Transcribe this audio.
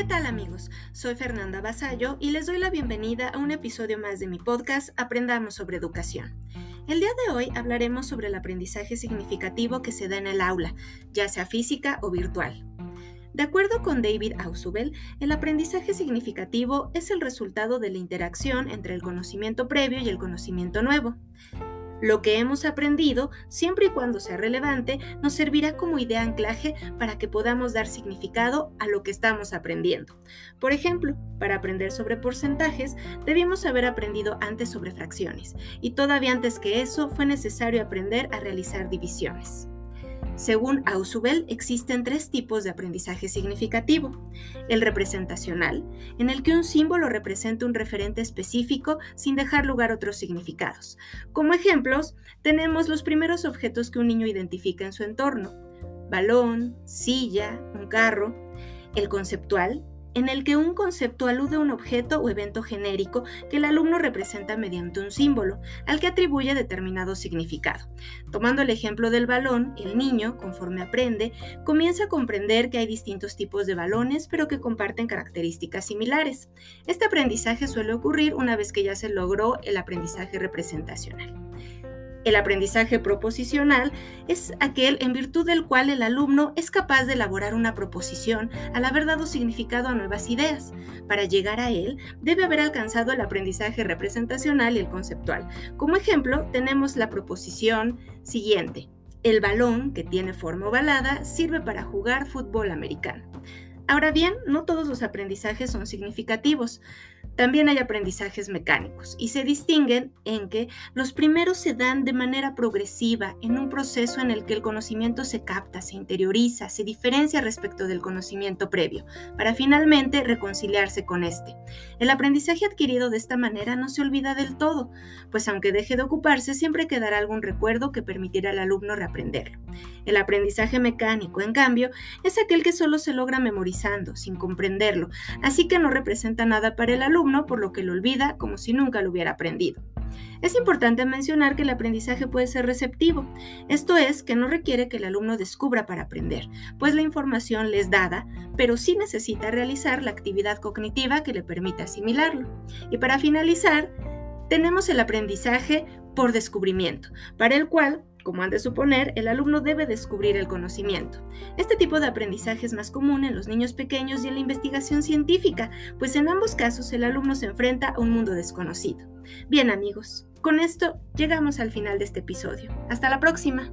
¿Qué tal amigos? Soy Fernanda Basallo y les doy la bienvenida a un episodio más de mi podcast Aprendamos sobre Educación. El día de hoy hablaremos sobre el aprendizaje significativo que se da en el aula, ya sea física o virtual. De acuerdo con David Ausubel, el aprendizaje significativo es el resultado de la interacción entre el conocimiento previo y el conocimiento nuevo. Lo que hemos aprendido, siempre y cuando sea relevante, nos servirá como idea anclaje para que podamos dar significado a lo que estamos aprendiendo. Por ejemplo, para aprender sobre porcentajes, debimos haber aprendido antes sobre fracciones, y todavía antes que eso fue necesario aprender a realizar divisiones. Según Ausubel, existen tres tipos de aprendizaje significativo. El representacional, en el que un símbolo representa un referente específico sin dejar lugar a otros significados. Como ejemplos, tenemos los primeros objetos que un niño identifica en su entorno. Balón, silla, un carro. El conceptual, en el que un concepto alude a un objeto o evento genérico que el alumno representa mediante un símbolo, al que atribuye determinado significado. Tomando el ejemplo del balón, el niño, conforme aprende, comienza a comprender que hay distintos tipos de balones, pero que comparten características similares. Este aprendizaje suele ocurrir una vez que ya se logró el aprendizaje representacional. El aprendizaje proposicional es aquel en virtud del cual el alumno es capaz de elaborar una proposición al haber dado significado a nuevas ideas. Para llegar a él, debe haber alcanzado el aprendizaje representacional y el conceptual. Como ejemplo, tenemos la proposición siguiente. El balón, que tiene forma ovalada, sirve para jugar fútbol americano. Ahora bien, no todos los aprendizajes son significativos. También hay aprendizajes mecánicos y se distinguen en que los primeros se dan de manera progresiva en un proceso en el que el conocimiento se capta, se interioriza, se diferencia respecto del conocimiento previo, para finalmente reconciliarse con este. El aprendizaje adquirido de esta manera no se olvida del todo, pues aunque deje de ocuparse, siempre quedará algún recuerdo que permitirá al alumno reaprenderlo. El aprendizaje mecánico, en cambio, es aquel que solo se logra memorizando, sin comprenderlo, así que no representa nada para el alumno por lo que lo olvida como si nunca lo hubiera aprendido. Es importante mencionar que el aprendizaje puede ser receptivo, esto es, que no requiere que el alumno descubra para aprender, pues la información le es dada, pero sí necesita realizar la actividad cognitiva que le permita asimilarlo. Y para finalizar, tenemos el aprendizaje por descubrimiento, para el cual como han de suponer, el alumno debe descubrir el conocimiento. Este tipo de aprendizaje es más común en los niños pequeños y en la investigación científica, pues en ambos casos el alumno se enfrenta a un mundo desconocido. Bien amigos, con esto llegamos al final de este episodio. Hasta la próxima.